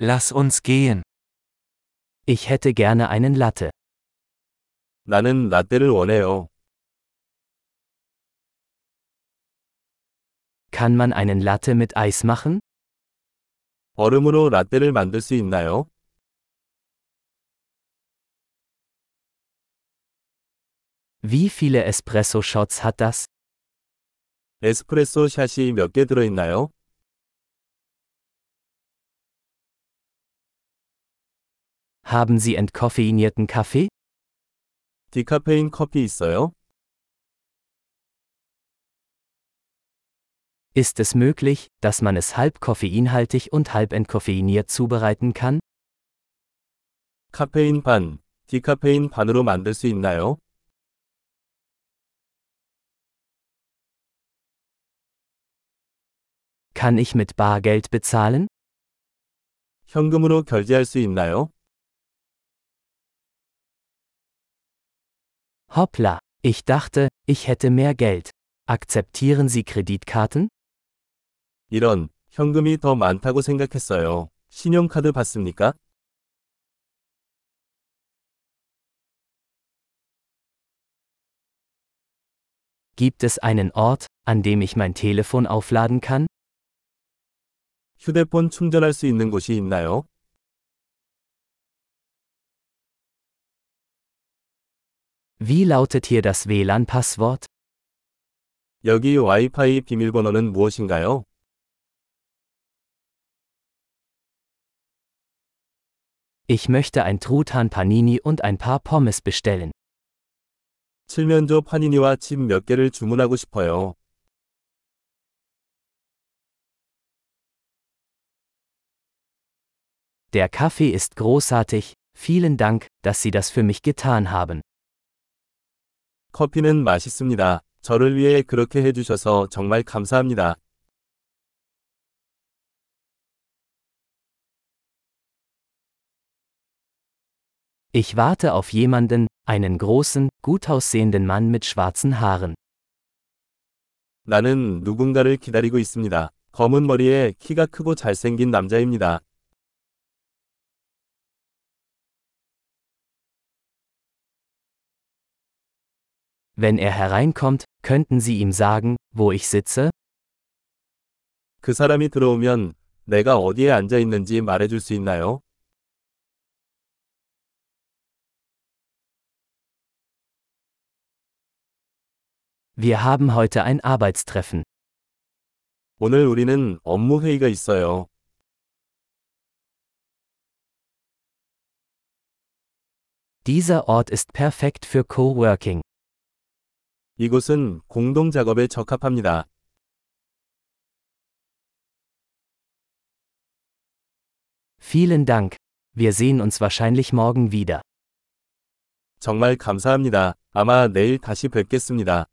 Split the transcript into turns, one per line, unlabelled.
Lass uns gehen.
Ich hätte gerne einen Latte.
나는 라떼를 원해요.
Kann man einen Latte mit Eis machen?
얼음으로 라떼를 만들 수 있나요?
Wie viele Espresso-Shots hat das?
에스프레소 샷이 몇 개 들어있나요?
Haben Sie entkoffeinierten Kaffee?
디카페인 커피 있어요?
Ist es möglich, dass man es halb koffeinhaltig und halb entkoffeiniert zubereiten kann?
카페인 반, 디카페인 반으로 만들 수 있나요?
Kann ich mit Bargeld bezahlen?
현금으로 결제할 수 있나요?
Hoppla, ich dachte, ich hätte mehr Geld. Akzeptieren Sie Kreditkarten?
이런, 현금이 더 많다고 생각했어요. 신용카드 받습니까?
Gibt es einen Ort, an dem ich mein Telefon aufladen kann?
휴대폰 충전할 수 있는 곳이 있나요?
Wie lautet hier das WLAN-Passwort?
여기 와이파이 비밀번호는 무엇인가요?
Ich möchte ein Truthahn Panini und ein paar Pommes bestellen.
칠면조 파니니와 칩 몇 개를 주문하고 싶어요.
Der Kaffee ist großartig, vielen Dank, dass Sie das für mich getan haben.
커피는 맛있습니다. 저를 위해 그렇게 해주셔서 정말 감사합니다.
Ich warte auf jemanden, einen großen, gut aussehenden Mann mit schwarzen Haaren.
나는 누군가를 기다리고 있습니다. 검은 머리에 키가 크고 잘생긴 남자입니다.
Wenn er hereinkommt, könnten Sie ihm sagen, wo ich sitze?
그 사람이 들어오면 내가 어디에 앉아 있는지 말해줄 수 있나요?
Wir haben heute ein Arbeitstreffen.
오늘 우리는 업무 회의가 있어요.
Dieser Ort ist perfekt für Coworking.
이곳은 공동 작업에 적합합니다.
Vielen Dank. Wir sehen uns wahrscheinlich morgen wieder.
정말 감사합니다. 아마 내일 다시 뵙겠습니다.